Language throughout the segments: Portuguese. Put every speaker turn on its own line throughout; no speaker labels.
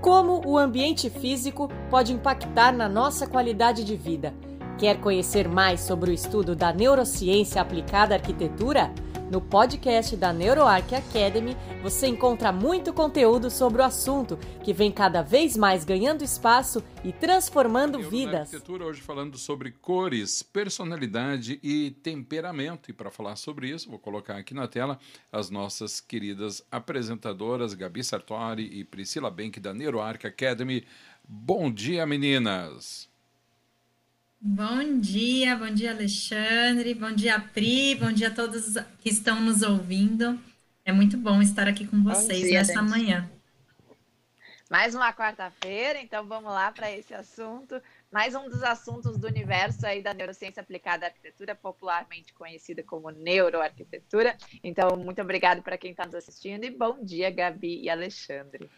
como o ambiente físico pode impactar na nossa qualidade de vida. Quer conhecer mais sobre o estudo da neurociência aplicada à arquitetura? No podcast da NeuroArc Academy, você encontra muito conteúdo sobre o assunto, que vem cada vez mais ganhando espaço e transformando vidas.
Arquitetura hoje falando sobre cores, personalidade e temperamento. E para falar sobre isso, vou colocar aqui na tela as nossas queridas apresentadoras Gabi Sartori e Priscila Benck da NeuroArc Academy. Bom dia, meninas!
Bom dia, bom dia, Alexandre, bom dia, Pri, bom dia a todos que estão nos ouvindo. É muito bom estar aqui com vocês dia, nessa gente. manhã.
Mais uma quarta-feira, então vamos lá para esse assunto. Mais um dos assuntos do universo aí da neurociência aplicada à arquitetura, popularmente conhecida como neuroarquitetura. Então, muito obrigado para quem está nos assistindo e bom dia, Gabi e Alexandre.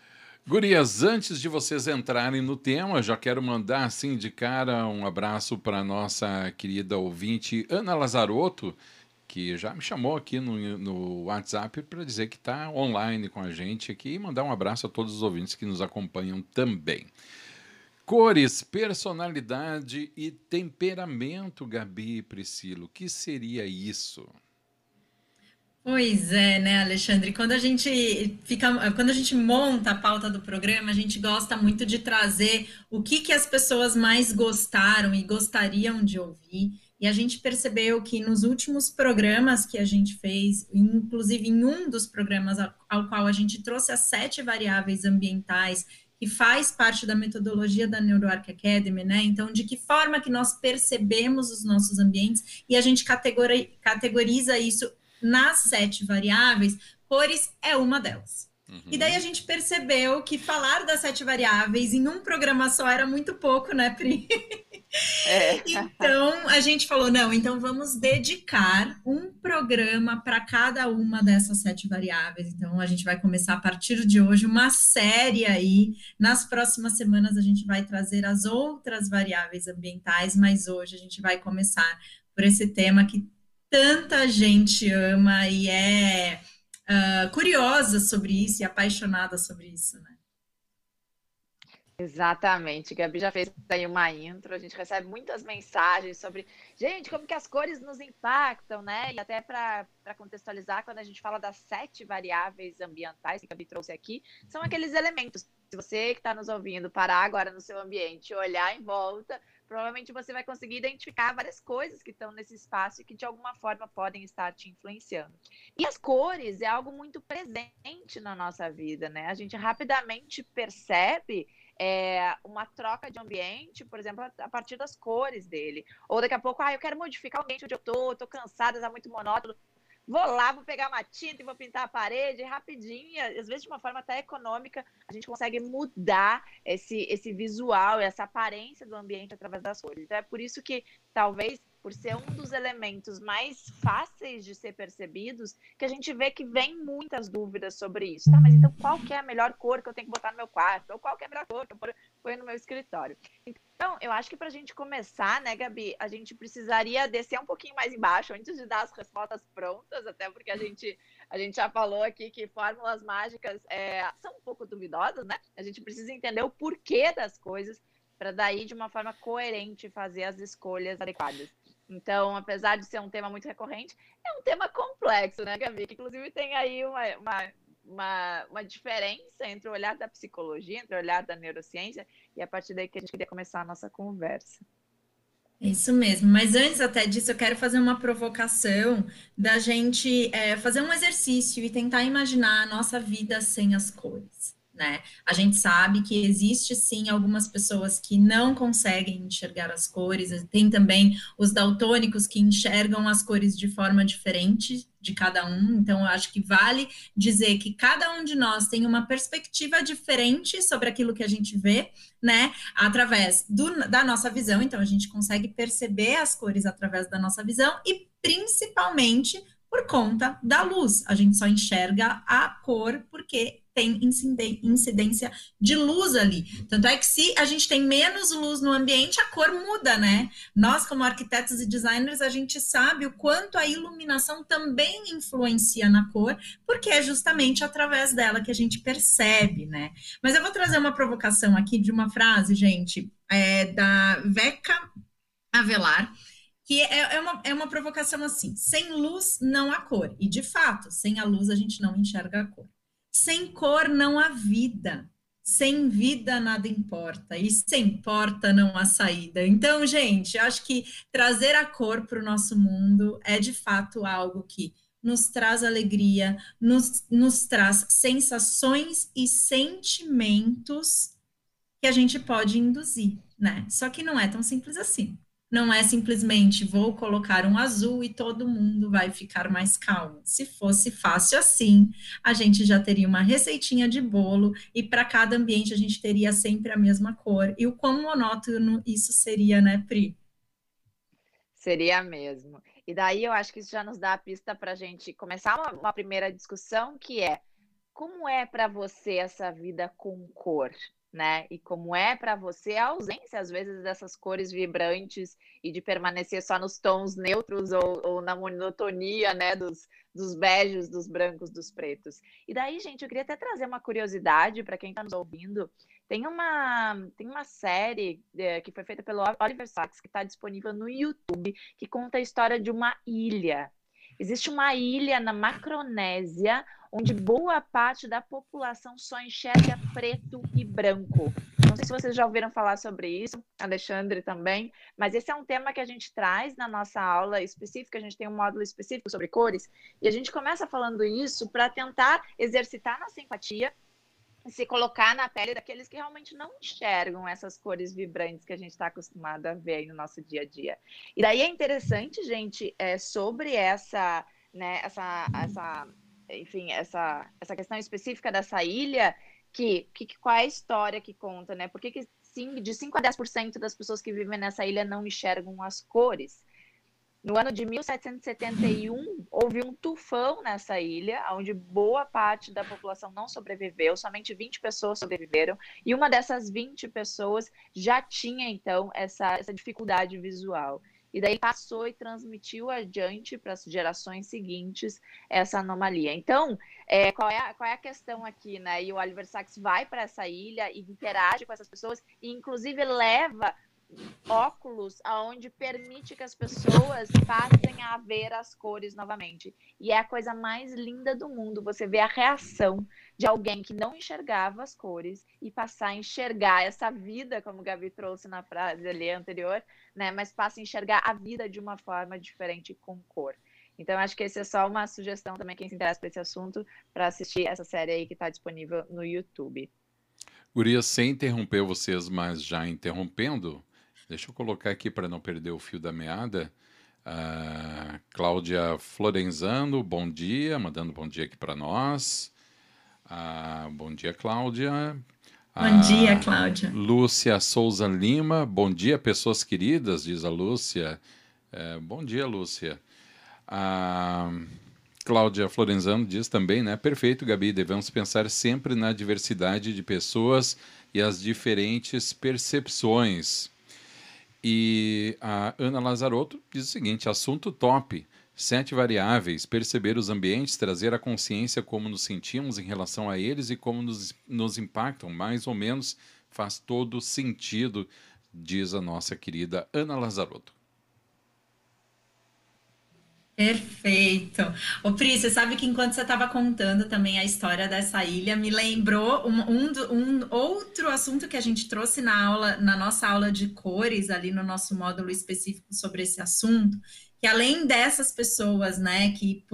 Gurias, antes de vocês entrarem no tema, já quero mandar assim de cara um abraço para nossa querida ouvinte Ana Lazarotto, que já me chamou aqui no, no WhatsApp para dizer que está online com a gente aqui e mandar um abraço a todos os ouvintes que nos acompanham também. Cores, personalidade e temperamento, Gabi e Priscila, o que seria isso?
Pois é, né, Alexandre? Quando a gente fica, quando a gente monta a pauta do programa, a gente gosta muito de trazer o que, que as pessoas mais gostaram e gostariam de ouvir. E a gente percebeu que nos últimos programas que a gente fez, inclusive em um dos programas ao, qual a gente trouxe as sete variáveis ambientais que faz parte da metodologia da NeuroArc Academy, né? Então, de que forma que nós percebemos os nossos ambientes e a gente categoriza isso nas sete variáveis, cores é uma delas. Uhum. E daí a gente percebeu que falar das sete variáveis em um programa só era muito pouco, né, Pri? É. então a gente falou: não, então vamos dedicar um programa para cada uma dessas sete variáveis. Então a gente vai começar a partir de hoje uma série aí. Nas próximas semanas a gente vai trazer as outras variáveis ambientais, mas hoje a gente vai começar por esse tema que tanta gente ama e é uh, curiosa sobre isso e apaixonada sobre isso, né?
Exatamente, Gabi já fez aí uma intro, a gente recebe muitas mensagens sobre, gente, como que as cores nos impactam, né? E até para contextualizar, quando a gente fala das sete variáveis ambientais que a Gabi trouxe aqui, são aqueles elementos. Se você que está nos ouvindo parar agora no seu ambiente, olhar em volta, provavelmente você vai conseguir identificar várias coisas que estão nesse espaço e que de alguma forma podem estar te influenciando. E as cores é algo muito presente na nossa vida, né? A gente rapidamente percebe é, uma troca de ambiente, por exemplo, a partir das cores dele. Ou daqui a pouco, ah, eu quero modificar o ambiente onde eu tô, tô cansada, tá muito monótono. Vou lá, vou pegar uma tinta e vou pintar a parede rapidinho, às vezes de uma forma até econômica, a gente consegue mudar esse, esse visual, essa aparência do ambiente através das cores. Então é por isso que talvez por ser um dos elementos mais fáceis de ser percebidos, que a gente vê que vem muitas dúvidas sobre isso. Tá, mas então qual que é a melhor cor que eu tenho que botar no meu quarto? Ou qual que é a melhor cor que eu ponho no meu escritório? Então, eu acho que para a gente começar, né, Gabi, a gente precisaria descer um pouquinho mais embaixo antes de dar as respostas prontas, até porque a gente, a gente já falou aqui que fórmulas mágicas é, são um pouco duvidosas, né? A gente precisa entender o porquê das coisas para daí, de uma forma coerente, fazer as escolhas adequadas. Então, apesar de ser um tema muito recorrente, é um tema complexo, né, Gabi? Que inclusive tem aí uma, uma, uma, uma, diferença entre o olhar da psicologia, entre o olhar da neurociência, e a partir daí que a gente queria começar a nossa conversa.
Isso mesmo, mas antes até disso, eu quero fazer uma provocação da gente é, fazer um exercício e tentar imaginar a nossa vida sem as cores né? A gente sabe que existe sim algumas pessoas que não conseguem enxergar as cores, tem também os daltônicos que enxergam as cores de forma diferente de cada um, então eu acho que vale dizer que cada um de nós tem uma perspectiva diferente sobre aquilo que a gente vê, né? Através do, da nossa visão, então a gente consegue perceber as cores através da nossa visão e principalmente por conta da luz. A gente só enxerga a cor porque tem incidência de luz ali. Tanto é que se a gente tem menos luz no ambiente, a cor muda, né? Nós, como arquitetos e designers, a gente sabe o quanto a iluminação também influencia na cor, porque é justamente através dela que a gente percebe, né? Mas eu vou trazer uma provocação aqui de uma frase, gente, é, da Veca Avelar, que é, é, uma, é uma provocação assim: sem luz não há cor. E de fato, sem a luz a gente não enxerga a cor. Sem cor não há vida. Sem vida nada importa. E sem porta não há saída. Então, gente, acho que trazer a cor para o nosso mundo é de fato algo que nos traz alegria, nos, nos traz sensações e sentimentos que a gente pode induzir, né? Só que não é tão simples assim. Não é simplesmente vou colocar um azul e todo mundo vai ficar mais calmo. Se fosse fácil assim, a gente já teria uma receitinha de bolo e para cada ambiente a gente teria sempre a mesma cor. E o quão monótono isso seria, né, Pri?
Seria mesmo. E daí eu acho que isso já nos dá a pista para a gente começar uma, uma primeira discussão que é como é para você essa vida com cor? Né? E como é para você a ausência, às vezes, dessas cores vibrantes e de permanecer só nos tons neutros ou, ou na monotonia, né? Dos, dos beijos, dos brancos, dos pretos. E daí, gente, eu queria até trazer uma curiosidade para quem está nos ouvindo. Tem uma, tem uma série é, que foi feita pelo Oliver Sacks, que está disponível no YouTube, que conta a história de uma ilha. Existe uma ilha na Macronésia onde boa parte da população só enxerga preto e branco. Não sei se vocês já ouviram falar sobre isso, Alexandre também, mas esse é um tema que a gente traz na nossa aula específica, a gente tem um módulo específico sobre cores, e a gente começa falando isso para tentar exercitar nossa empatia se colocar na pele daqueles que realmente não enxergam essas cores vibrantes que a gente está acostumado a ver aí no nosso dia a dia. E daí é interessante, gente, é, sobre essa, né, essa, essa enfim, essa, essa questão específica dessa ilha, que, que qual é a história que conta, né? Por que, que sim, de 5 a 10% das pessoas que vivem nessa ilha não enxergam as cores? No ano de 1771, houve um tufão nessa ilha, onde boa parte da população não sobreviveu, somente 20 pessoas sobreviveram, e uma dessas 20 pessoas já tinha, então, essa, essa dificuldade visual. E daí passou e transmitiu adiante para as gerações seguintes essa anomalia. Então, é, qual, é a, qual é a questão aqui, né? E o Oliver Sacks vai para essa ilha e interage com essas pessoas, e inclusive leva óculos aonde permite que as pessoas passem a ver as cores novamente. E é a coisa mais linda do mundo, você vê a reação de alguém que não enxergava as cores e passar a enxergar essa vida, como o Gabi trouxe na frase ali anterior, né? Mas passa a enxergar a vida de uma forma diferente com cor. Então, acho que esse é só uma sugestão também, quem se interessa por esse assunto, para assistir essa série aí que está disponível no YouTube.
Gurias, sem interromper vocês, mas já interrompendo, Deixa eu colocar aqui para não perder o fio da meada. Uh, Cláudia Florenzano, bom dia, mandando bom dia aqui para nós. Uh, bom dia, Cláudia.
Bom dia, Cláudia.
Lúcia Souza Lima, bom dia, pessoas queridas, diz a Lúcia. É, bom dia, Lúcia. A Cláudia Florenzano diz também, né? Perfeito, Gabi. Devemos pensar sempre na diversidade de pessoas e as diferentes percepções. E a Ana Lazarotto diz o seguinte: assunto top. Sete variáveis, perceber os ambientes, trazer a consciência como nos sentimos em relação a eles e como nos, nos impactam, mais ou menos faz todo sentido, diz a nossa querida Ana Lazarotto.
Perfeito. Ô, Pri, você sabe que enquanto você estava contando também a história dessa ilha, me lembrou um, um, um, outro assunto que a gente trouxe na aula, na nossa aula de cores, ali no nosso módulo específico sobre esse assunto, que além dessas pessoas, né, que,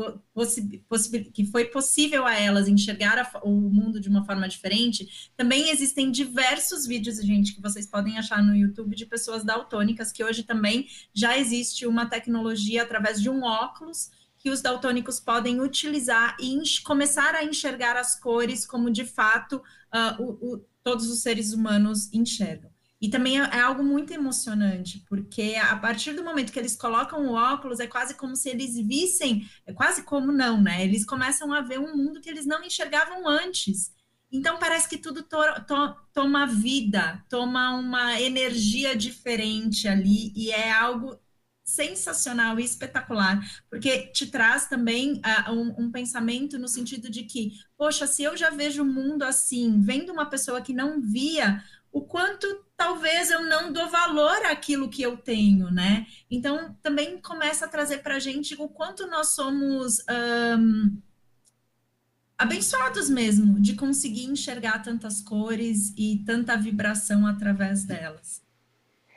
que foi possível a elas enxergar a, o mundo de uma forma diferente, também existem diversos vídeos, gente, que vocês podem achar no YouTube de pessoas daltônicas, que hoje também já existe uma tecnologia através de um óculos que os daltônicos podem utilizar e começar a enxergar as cores como de fato uh, o, o, todos os seres humanos enxergam. E também é, é, algo muito emocionante, porque a partir do momento que eles colocam o óculos, é quase como se eles vissem, é quase como não, né? Eles começam a ver um mundo que eles não enxergavam antes. Então parece que tudo to, to, toma vida, toma uma energia diferente ali, e é algo sensacional e espetacular, porque te traz também uh, um, um, pensamento no sentido de que, poxa, se eu já vejo o mundo assim, vendo uma pessoa que não via, o quanto talvez eu não dou valor àquilo que eu tenho, né? Então, também começa a trazer para a gente o quanto nós somos um, abençoados mesmo de conseguir enxergar tantas cores e tanta vibração através delas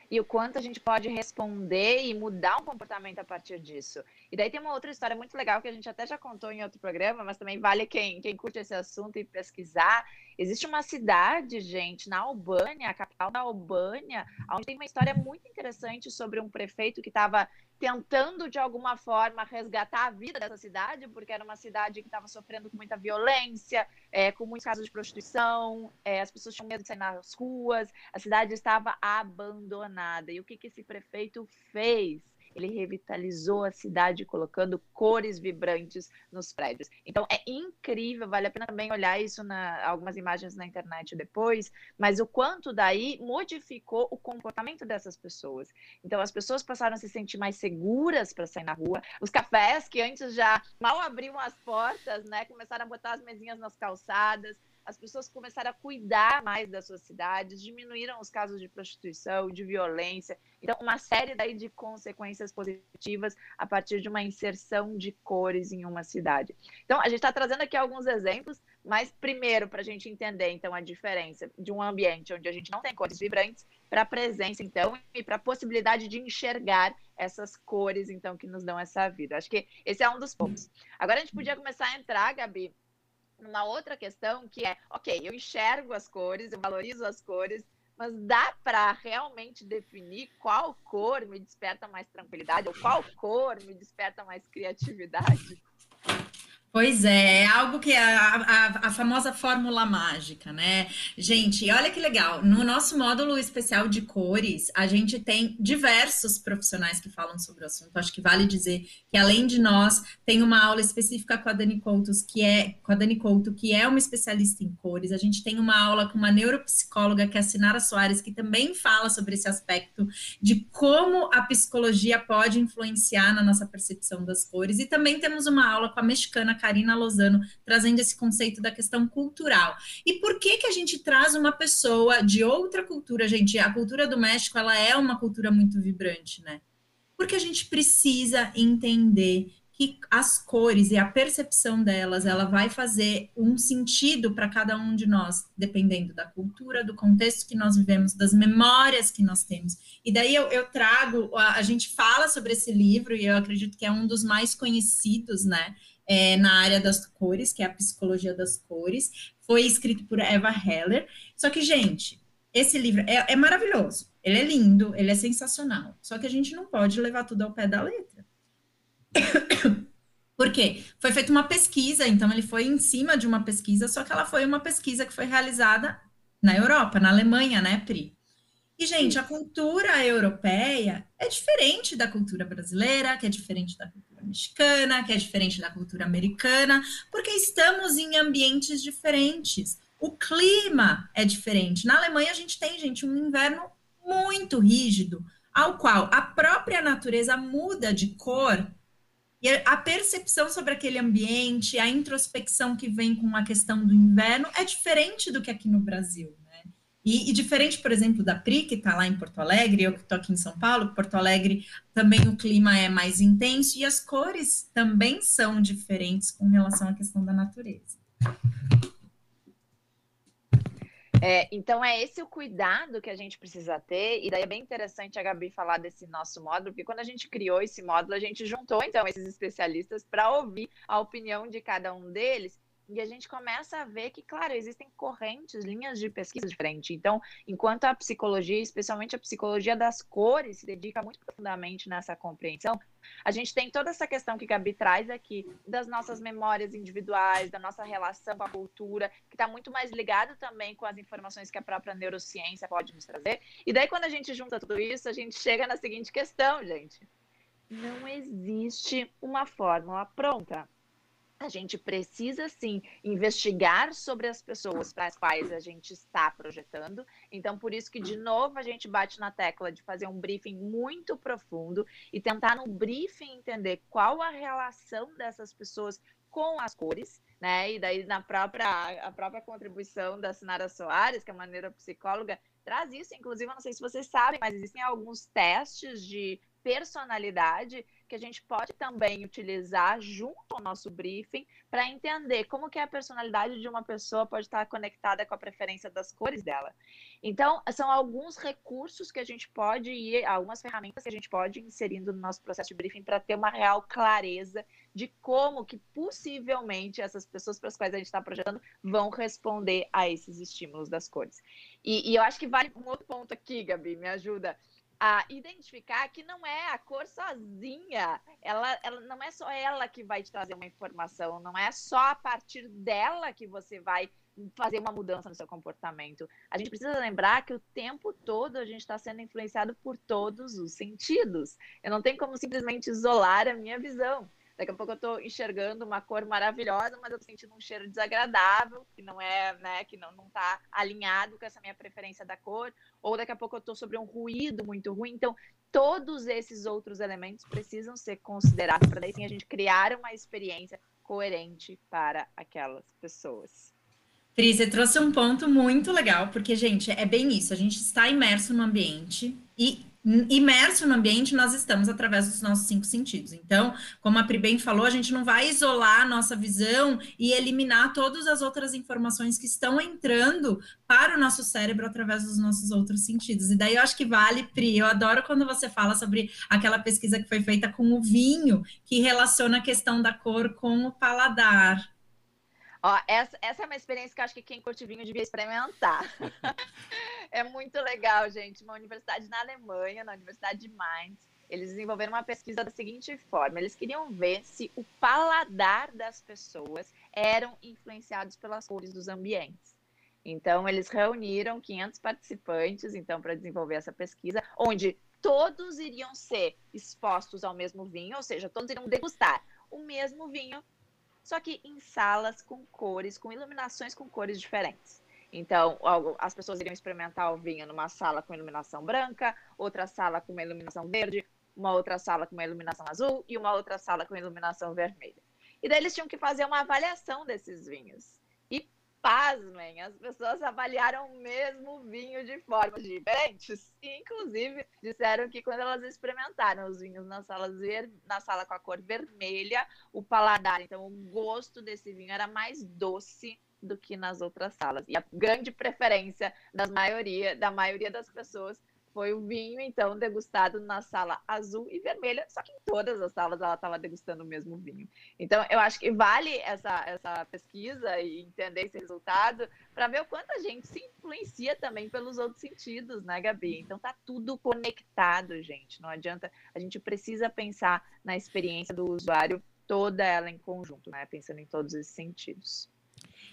e o quanto a gente pode responder e mudar um comportamento a partir disso. E daí tem uma outra história muito legal que a gente até já contou em outro programa, mas também vale quem, quem curte esse assunto e pesquisar. Existe uma cidade, gente, na Albânia, a capital da Albânia, onde tem uma história muito interessante sobre um prefeito que estava tentando de alguma forma resgatar a vida dessa cidade, porque era uma cidade que estava sofrendo com muita violência, é, com muitos casos de prostituição, é, as pessoas tinham medo de sair nas ruas, a cidade estava abandonada. E o que, que esse prefeito fez? Ele revitalizou a cidade colocando cores vibrantes nos prédios. Então é incrível, vale a pena também olhar isso na algumas imagens na internet depois, mas o quanto daí modificou o comportamento dessas pessoas. Então as pessoas passaram a se sentir mais seguras para sair na rua. Os cafés que antes já mal abriam as portas, né, começaram a botar as mesinhas nas calçadas as pessoas começaram a cuidar mais das suas cidades, diminuíram os casos de prostituição, de violência. Então, uma série daí de consequências positivas a partir de uma inserção de cores em uma cidade. Então, a gente está trazendo aqui alguns exemplos, mas primeiro, para a gente entender, então, a diferença de um ambiente onde a gente não tem cores vibrantes para a presença, então, e para a possibilidade de enxergar essas cores, então, que nos dão essa vida. Acho que esse é um dos pontos. Agora, a gente podia começar a entrar, Gabi, numa outra questão que é, ok, eu enxergo as cores, eu valorizo as cores, mas dá para realmente definir qual cor me desperta mais tranquilidade ou qual cor me desperta mais criatividade?
Pois é, é algo que é a, a, a, famosa fórmula mágica, né? Gente, olha que legal. No nosso módulo especial de cores, a gente tem diversos profissionais que falam sobre o assunto. Acho que vale dizer que, além de nós, tem uma aula específica com a Dani Couto, que é com a Dani Couto, que é uma especialista em cores. A gente tem uma aula com uma neuropsicóloga, que é a Sinara Soares, que também fala sobre esse aspecto de como a psicologia pode influenciar na nossa percepção das cores. E também temos uma aula com a mexicana Karina Lozano, trazendo esse conceito da questão cultural. E por que que a gente traz uma pessoa de outra cultura, gente? A cultura do México, ela é uma cultura muito vibrante, né? Porque a gente precisa entender que as cores e a percepção delas, ela vai fazer um sentido para cada um de nós, dependendo da cultura, do contexto que nós vivemos, das memórias que nós temos. E daí eu, eu trago, a, a, gente fala sobre esse livro, e eu acredito que é um dos mais conhecidos, né? É, na área das cores, que é a psicologia das cores. Foi escrito por Eva Heller. Só que, gente, esse livro é, é maravilhoso. Ele é lindo, ele é sensacional. Só que a gente não pode levar tudo ao pé da letra. Por quê? Foi feita uma pesquisa, então ele foi em cima de uma pesquisa, só que ela foi uma pesquisa que foi realizada na Europa, na Alemanha, né, Pri? E, gente, a cultura europeia é diferente da cultura brasileira, que é diferente da cultura mexicana, que é diferente da cultura americana, porque estamos em ambientes diferentes. O clima é diferente. Na Alemanha, a gente tem, gente, um inverno muito rígido, ao qual a própria natureza muda de cor e a percepção sobre aquele ambiente, a introspecção que vem com a questão do inverno é diferente do que aqui no Brasil. E, e, diferente, por exemplo, da PRI, que está lá em Porto Alegre, eu que estou aqui em São Paulo, Porto Alegre também o clima é mais intenso e as cores também são diferentes com relação à questão da natureza.
É, então é esse o cuidado que a gente precisa ter, e daí é bem interessante a Gabi falar desse nosso módulo, porque quando a gente criou esse módulo, a gente juntou então esses especialistas para ouvir a opinião de cada um deles e a gente começa a ver que, claro, existem correntes, linhas de pesquisa diferentes. Então, enquanto a psicologia, especialmente a psicologia das cores, se dedica muito profundamente nessa compreensão, a gente tem toda essa questão que Gabi traz aqui das nossas memórias individuais, da nossa relação com a cultura, que está muito mais ligado também com as informações que a própria neurociência pode nos trazer. E daí, quando a gente junta tudo isso, a gente chega na seguinte questão, gente. Não existe uma fórmula pronta a gente precisa sim investigar sobre as pessoas para as quais a gente está projetando. Então, por isso que, de novo, a gente bate na tecla de fazer um briefing muito profundo e tentar no briefing entender qual a relação dessas pessoas com as cores, né? E daí na própria a própria contribuição da Sinara Soares, que é uma neuropsicóloga, traz isso. Inclusive, eu não sei se vocês sabem, mas existem alguns testes de personalidade que a gente pode também utilizar junto ao nosso briefing para entender como que a personalidade de uma pessoa pode estar conectada com a preferência das cores dela. Então, são alguns recursos que a gente pode ir, algumas ferramentas que a gente pode ir inserindo no nosso processo de briefing para ter uma real clareza de como que possivelmente essas pessoas para as quais a gente está projetando vão responder a esses estímulos das cores. E, e eu acho que vale um outro ponto aqui, Gabi, me ajuda a identificar que não é a cor sozinha, ela, ela não é só ela que vai te trazer uma informação, não é só a partir dela que você vai fazer uma mudança no seu comportamento. A gente precisa lembrar que o tempo todo a gente está sendo influenciado por todos os sentidos. Eu não tenho como simplesmente isolar a minha visão. Daqui a pouco eu estou enxergando uma cor maravilhosa, mas eu estou sentindo um cheiro desagradável, que não é, né, que não não está alinhado com essa minha preferência da cor, ou daqui a pouco eu estou sobre um ruído muito ruim. Então, todos esses outros elementos precisam ser considerados para daí sim a gente criar uma experiência coerente para aquelas pessoas.
Pri, você trouxe um ponto muito legal, porque, gente, é bem isso. A gente está imerso no ambiente e imerso no ambiente, nós estamos através dos nossos cinco sentidos. Então, como a Pri bem falou, a gente não vai isolar a nossa visão e eliminar todas as outras informações que estão entrando para o nosso cérebro através dos nossos outros sentidos. E daí eu acho que vale, Pri, eu adoro quando você fala sobre aquela pesquisa que foi feita com o vinho, que relaciona a questão da cor com o paladar.
Ó, essa, essa é uma experiência que eu acho que quem curte vinho devia experimentar. é muito legal, gente. Uma universidade na Alemanha, na Universidade de Mainz, eles desenvolveram uma pesquisa da seguinte forma: eles queriam ver se o paladar das pessoas eram influenciados pelas cores dos ambientes. Então, eles reuniram 500 participantes, então, para desenvolver essa pesquisa, onde todos iriam ser expostos ao mesmo vinho, ou seja, todos iriam degustar o mesmo vinho só que em salas com cores, com iluminações com cores diferentes. Então, as pessoas iriam experimentar o vinho numa sala com iluminação branca, outra sala com uma iluminação verde, uma outra sala com uma iluminação azul e uma outra sala com iluminação vermelha. E daí eles tinham que fazer uma avaliação desses vinhos pasmem, as pessoas avaliaram o mesmo vinho de formas diferentes. Inclusive, disseram que quando elas experimentaram os vinhos na sala, ver... na sala com a cor vermelha, o paladar, então o gosto desse vinho era mais doce do que nas outras salas. E a grande preferência das maioria, da maioria das pessoas foi o vinho, então, degustado na sala azul e vermelha, só que em todas as salas ela estava degustando o mesmo vinho. Então, eu acho que vale essa, essa pesquisa e entender esse resultado para ver o quanto a gente se influencia também pelos outros sentidos, né, Gabi? Então, tá tudo conectado, gente. Não adianta, a gente precisa pensar na experiência do usuário toda ela em conjunto, né? Pensando em todos esses sentidos.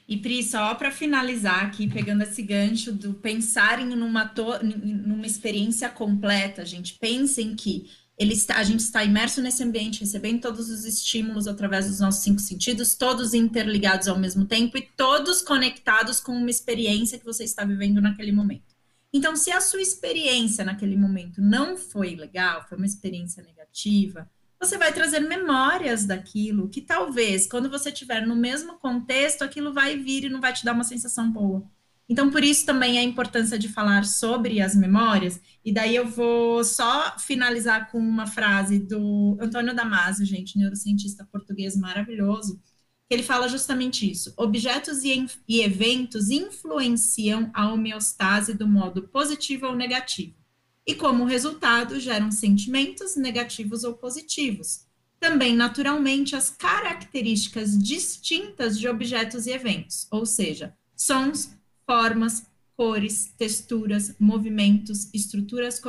E Pri, só para finalizar aqui, pegando esse gancho do pensarem numa, to, numa experiência completa, gente, pensem que ele está, a gente está imerso nesse ambiente, recebendo todos os estímulos através dos nossos cinco sentidos, todos interligados ao mesmo tempo e todos conectados com uma experiência que você está vivendo naquele momento. Então, se a sua experiência naquele momento não foi legal, foi uma experiência negativa, você vai trazer memórias daquilo que talvez, quando você estiver no mesmo contexto, aquilo vai vir e não vai te dar uma sensação boa. Então, por isso também a importância de falar sobre as memórias. E daí eu vou só finalizar com uma frase do Antônio Damasio, gente, neurocientista português maravilhoso, que ele fala justamente isso. Objetos e, e eventos influenciam a homeostase do modo positivo ou negativo e, como resultado, geram sentimentos negativos ou positivos. também naturalmente as características distintas de objetos e eventos, ou seja, sons, formas, cores, texturas, movimentos, estruturas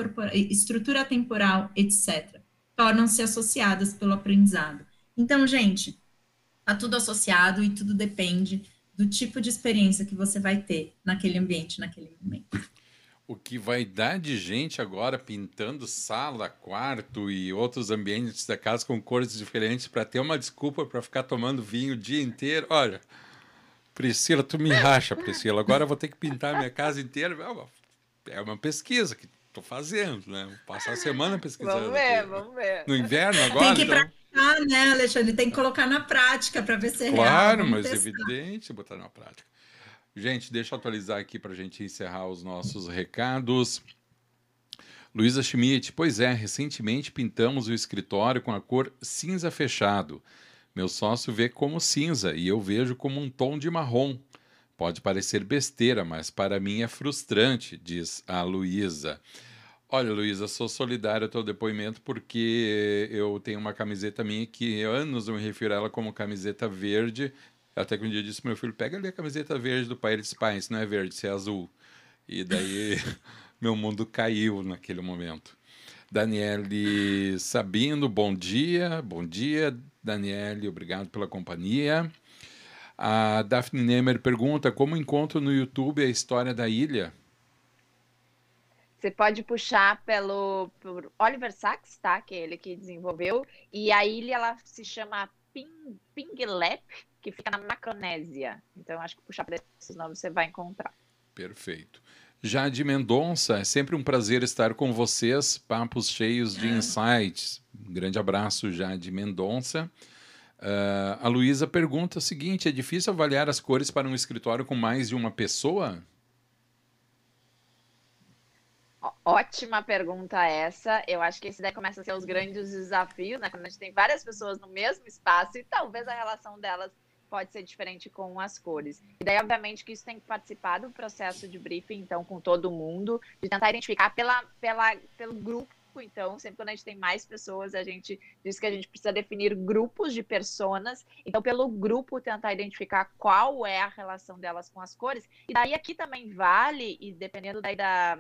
estrutura temporal, etc. Tornam-se associadas pelo aprendizado. Então, gente, tá tudo associado e tudo depende do tipo de experiência que você vai ter naquele ambiente, naquele momento.
O que vai dar de gente agora pintando sala, quarto e outros ambientes da casa com cores diferentes para ter uma desculpa para ficar tomando vinho o dia inteiro. Olha, Priscila, tu me racha, Priscila. Agora eu vou ter que pintar a minha casa inteira. É uma pesquisa que estou fazendo, né? Vou passar a semana pesquisando.
Vamos ver, aqui. vamos ver.
No inverno agora.
Tem que então... praticar, né, Alexandre? Tem que colocar na prática para ver se é
claro,
real.
Claro, mas testar. evidente botar na prática. Gente, deixa eu atualizar aqui para a gente encerrar os nossos recados. Luísa Schmidt, pois é, recentemente pintamos o escritório com a cor cinza fechado. Meu sócio vê como cinza e eu vejo como um tom de marrom. Pode parecer besteira, mas para mim é frustrante, diz a Luísa. Olha, Luísa, sou solidário ao teu depoimento porque eu tenho uma camiseta minha que anos eu me refiro a ela como camiseta verde. Até que um dia eu disse pro meu filho, pega ali a camiseta verde do Pirates Pines, não é verde, isso é azul. E daí meu mundo caiu naquele momento. Daniele Sabino, bom dia. Bom dia, Daniele, obrigado pela companhia. A Daphne Nemer pergunta como encontro no YouTube a história da ilha.
Você pode puxar pelo por Oliver Sacks, tá? Que é ele que desenvolveu. E a ilha ela se chama Ping, Pinglep, que fica na Macronésia. Então acho que puxar por esses nomes você vai encontrar.
Perfeito. Jade Mendonça, é sempre um prazer estar com vocês, papos cheios de insights. Um grande abraço, Jade Mendonça. Uh, a Luísa pergunta o seguinte: é difícil avaliar as cores para um escritório com mais de uma pessoa?
Ótima pergunta essa. Eu acho que esse daí começa a ser os grandes desafios, né? Quando a gente tem várias pessoas no mesmo espaço e talvez a relação delas pode ser diferente com as cores. E daí, obviamente, que isso tem que participar do processo de briefing, então, com todo mundo, de tentar identificar pela, pela, pelo grupo. Então, sempre quando a gente tem mais pessoas, a gente diz que a gente precisa definir grupos de personas. Então, pelo grupo, tentar identificar qual é a relação delas com as cores. E daí, aqui também vale, e dependendo daí da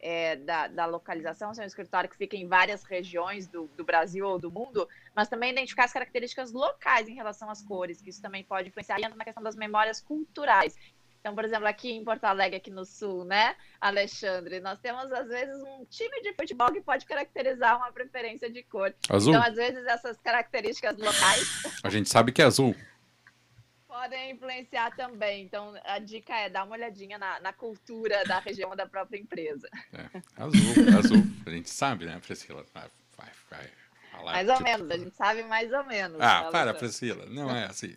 é, da, da, localização, se é um escritório que fica em várias regiões do, do, Brasil ou do mundo, mas também identificar as características locais em relação às cores, que isso também pode influenciar e entra na questão das memórias culturais. Então, por exemplo, aqui em Porto Alegre, aqui no Sul, né, Alexandre, nós temos, às vezes, um time de futebol que pode caracterizar uma preferência de cor.
Azul.
Então, às vezes, essas características locais...
A gente sabe que é azul
podem influenciar também. Então, a dica é dar uma olhadinha na, na cultura da região da própria empresa.
É, azul, azul. A gente sabe, né, Priscila? Vai, vai,
falar. Mais ou menos, a gente sabe mais ou menos.
Ah, para, Priscila, não é assim.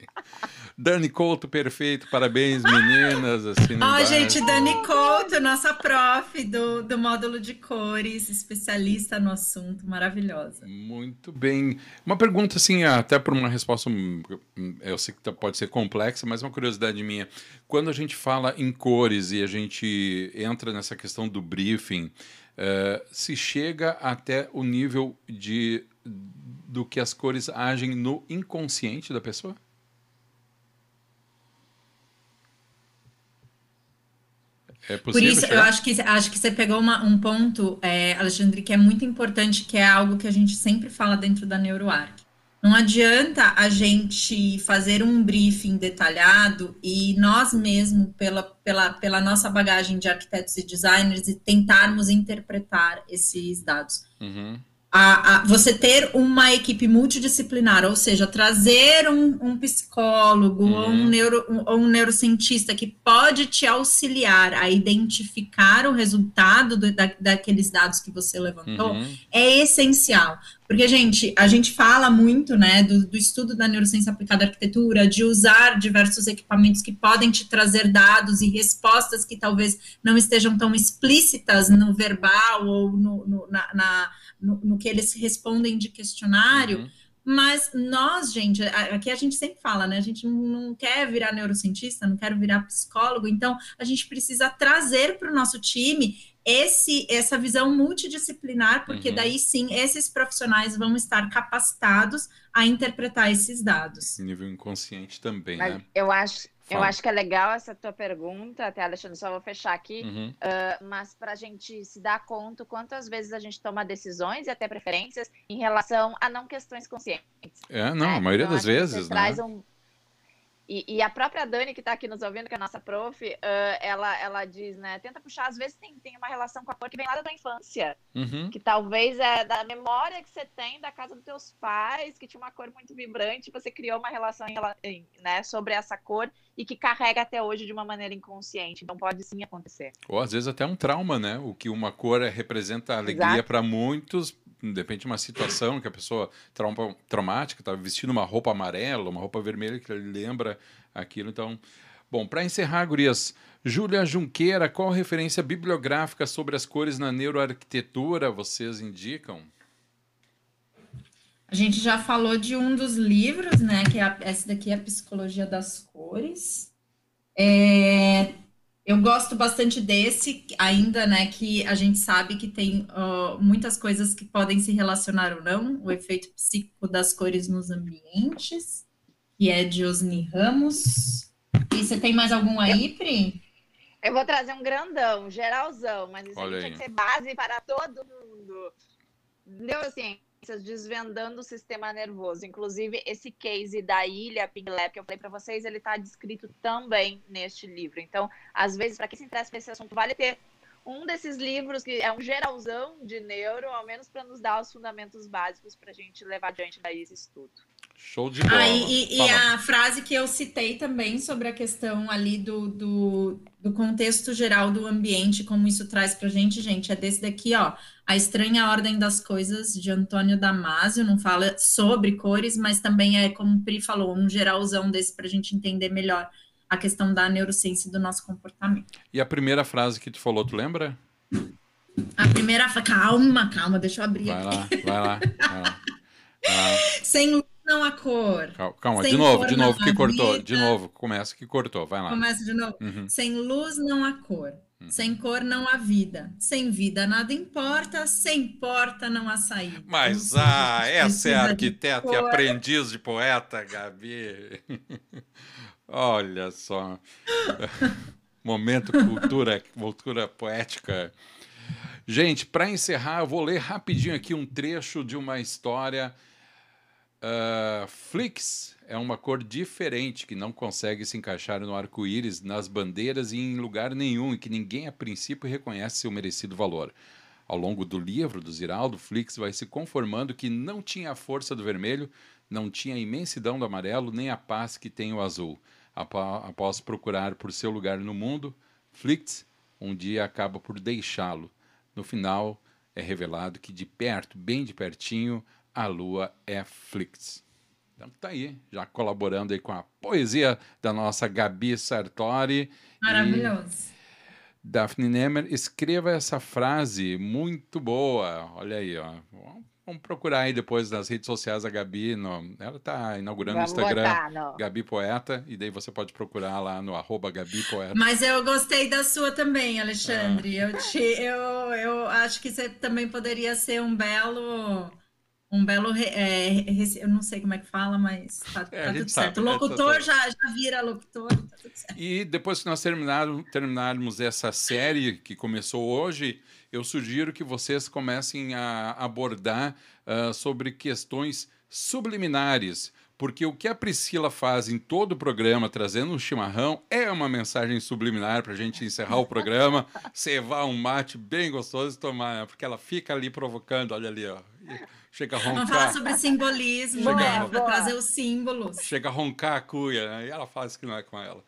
Dani Couto, perfeito, parabéns, meninas. Assim,
Ó, oh, gente, Dani Couto, nossa prof do, do módulo de cores, especialista no assunto, maravilhosa.
Muito bem. Uma pergunta, assim, até por uma resposta, eu sei que tá, pode ser complexa, mas uma curiosidade minha. Quando a gente fala em cores e a gente entra nessa questão do briefing, uh, se chega até o nível de do que as cores agem no inconsciente da pessoa?
É Por isso, eu acho que, acho que você pegou uma, um ponto, é, Alexandre, que é muito importante, que é algo que a gente sempre fala dentro da NeuroArc. Não adianta a gente fazer um briefing detalhado e nós mesmos, pela, pela, pela nossa bagagem de arquitetos e designers, e tentarmos interpretar esses dados.
Uhum
a, a, você ter uma equipe multidisciplinar, ou seja, trazer um, um psicólogo uhum. ou, um neuro, um, ou um neurocientista que pode te auxiliar a identificar o resultado do, da, daqueles dados que você levantou, uhum. é essencial. Porque, gente, a gente fala muito, né, do, do, estudo da neurociência aplicada à arquitetura, de usar diversos equipamentos que podem te trazer dados e respostas que talvez não estejam tão explícitas no verbal ou no, no, na, na no, no, que eles respondem de questionário, uhum. Mas nós, gente, aqui a gente sempre fala, né? A gente não quer virar neurocientista, não quer virar psicólogo, então a gente precisa trazer para o nosso time esse essa visão multidisciplinar, porque uhum. daí sim esses profissionais vão estar capacitados a interpretar esses dados.
Nível inconsciente também, Mas né?
Eu acho, Fala. Eu acho que é legal essa tua pergunta, até Alexandre, só vou fechar aqui, uhum. uh, mas para a gente se dar conta quantas vezes a gente toma decisões e até preferências em relação a não questões conscientes.
É, não, né? a maioria então, das vezes, né?
Traz um, e, e, a própria Dani, que está aqui nos ouvindo, que é a nossa prof, uh, ela, ela diz, né? Tenta puxar, às vezes tem, tem uma relação com a cor que vem lá da tua infância. Uhum. Que talvez é da memória que você tem da casa dos teus pais, que tinha uma cor muito vibrante, você criou uma relação em, né, sobre essa cor e que carrega até hoje de uma maneira inconsciente. Então pode sim acontecer.
Ou às vezes até um trauma, né? O que uma cor representa alegria para muitos, de repente uma situação que a pessoa trauma, traumática está vestindo uma roupa amarela, uma roupa vermelha que lembra aquilo. Então, bom, para encerrar, gurias, Júlia Junqueira, qual referência bibliográfica sobre as cores na neuroarquitetura vocês indicam?
A gente já falou de um dos livros, né? Que é a, esse daqui é a Psicologia das Cores. É, eu gosto bastante desse, ainda, né, que a gente sabe que tem uh, muitas coisas que podem se relacionar ou não, o efeito psíquico das cores nos ambientes, que é de Osni Ramos. E você tem mais algum aí, Pri?
Eu vou trazer um grandão, geralzão, mas isso tem que ser base para todo mundo. Neurociência desvendando o sistema nervoso. Inclusive, esse case da ilha Lab que eu falei para vocês, ele está descrito também neste livro. Então, às vezes, para quem se interessa por esse assunto, vale ter um desses livros que é um geralzão de neuro, ao menos para nos dar os fundamentos básicos para a gente levar adiante daí esse estudo.
Show de bola. Ah,
e, e a frase que eu citei também sobre a questão ali do, do, do contexto geral do ambiente, como isso traz para a gente, gente, é desse daqui, ó. A Estranha Ordem das Coisas, de Antônio Damasio, não fala sobre cores, mas também é, como o Pri falou, um geralzão desse para a gente entender melhor a questão da neurociência do nosso comportamento.
E a primeira frase que tu falou, tu lembra?
A primeira, calma, calma, deixa eu abrir
vai aqui. Lá, vai lá, vai lá. Vai lá.
Sem não a cor.
Calma, calma de novo, de novo, que cortou. Vida. De novo, começa que cortou, vai lá.
Começa de novo. Uhum. Sem luz não há cor. Uhum. Sem cor não há vida. Sem vida nada importa. Sem porta não há saída.
Mas, ah, essa é a arquiteta e aprendiz de poeta, Gabi. Olha só. Momento cultura, cultura poética. Gente, para encerrar, eu vou ler rapidinho aqui um trecho de uma história Uh, Flix é uma cor diferente que não consegue se encaixar no arco-íris, nas bandeiras e em lugar nenhum e que ninguém a princípio reconhece seu merecido valor. Ao longo do livro do Ziraldo, Flix vai se conformando que não tinha a força do vermelho, não tinha a imensidão do amarelo, nem a paz que tem o azul. Após procurar por seu lugar no mundo, Flix um dia acaba por deixá-lo. No final, é revelado que de perto, bem de pertinho, a Lua é Flix. Então tá aí, já colaborando aí com a poesia da nossa Gabi Sartori.
Maravilhoso.
Daphne Nemer, escreva essa frase muito boa. Olha aí, ó. Vamos procurar aí depois nas redes sociais a Gabi. No, ela está inaugurando o Instagram botar, Gabi Poeta, e daí você pode procurar lá no arroba Gabi Poeta.
Mas eu gostei da sua também, Alexandre. Ah. Eu, te, eu, eu acho que você também poderia ser um belo um belo. É, eu não sei como é que fala, mas tá, é, tá tudo certo. O né, locutor já, já vira locutor, tá tudo certo.
E depois que nós terminarmos, terminarmos essa série que começou hoje, eu sugiro que vocês comecem a abordar uh, sobre questões subliminares. Porque o que a Priscila faz em todo o programa, trazendo um chimarrão, é uma mensagem subliminar para a gente encerrar o programa, cevar um mate bem gostoso e tomar, né? porque ela fica ali provocando, olha ali, ó chega a roncar. Vamos
falar sobre simbolismo, né? Para trazer os símbolos.
Chega a roncar a cuia, né? E ela faz que não é com ela.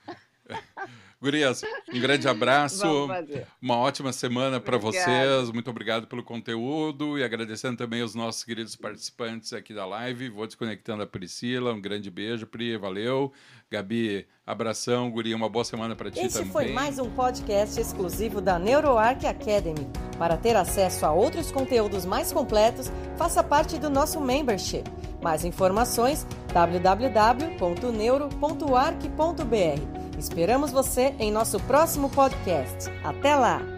Gurias, um grande abraço. Uma ótima semana para vocês. Muito obrigado pelo conteúdo e agradecendo também os nossos queridos participantes aqui da live. Vou desconectando a Priscila. Um grande beijo, Pri. Valeu. Gabi, abração. Guria, uma boa semana para ti
Esse
também.
Esse foi mais um podcast exclusivo da NeuroArc Academy. Para ter acesso a outros conteúdos mais completos, faça parte do nosso membership Mais informações www.neuro.arc.br. Esperamos você em nosso próximo podcast. Até lá!